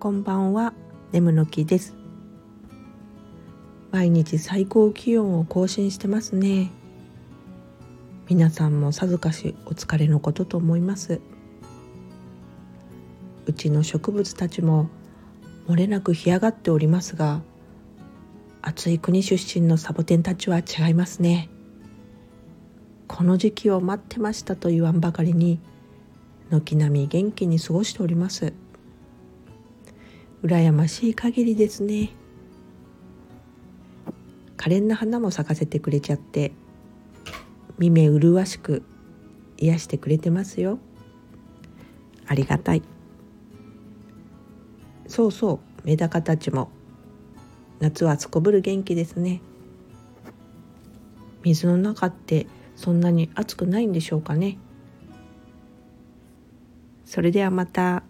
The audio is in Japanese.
こんばんは。眠の木です。毎日最高気温を更新してますね。皆さんもさぞかしお疲れのことと思います。うちの植物たちも漏れなく干上がっておりますが暑い国出身のサボテンたちは違いますね。この時期を待ってましたと言わんばかりに軒並み元気に過ごしております。羨ましい限りですね。可憐な花も咲かせてくれちゃって耳麗しく癒してくれてますよ。ありがたい。そうそうメダカたちも夏はすこぶる元気ですね。水の中ってそんなに暑くないんでしょうかね。それではまた。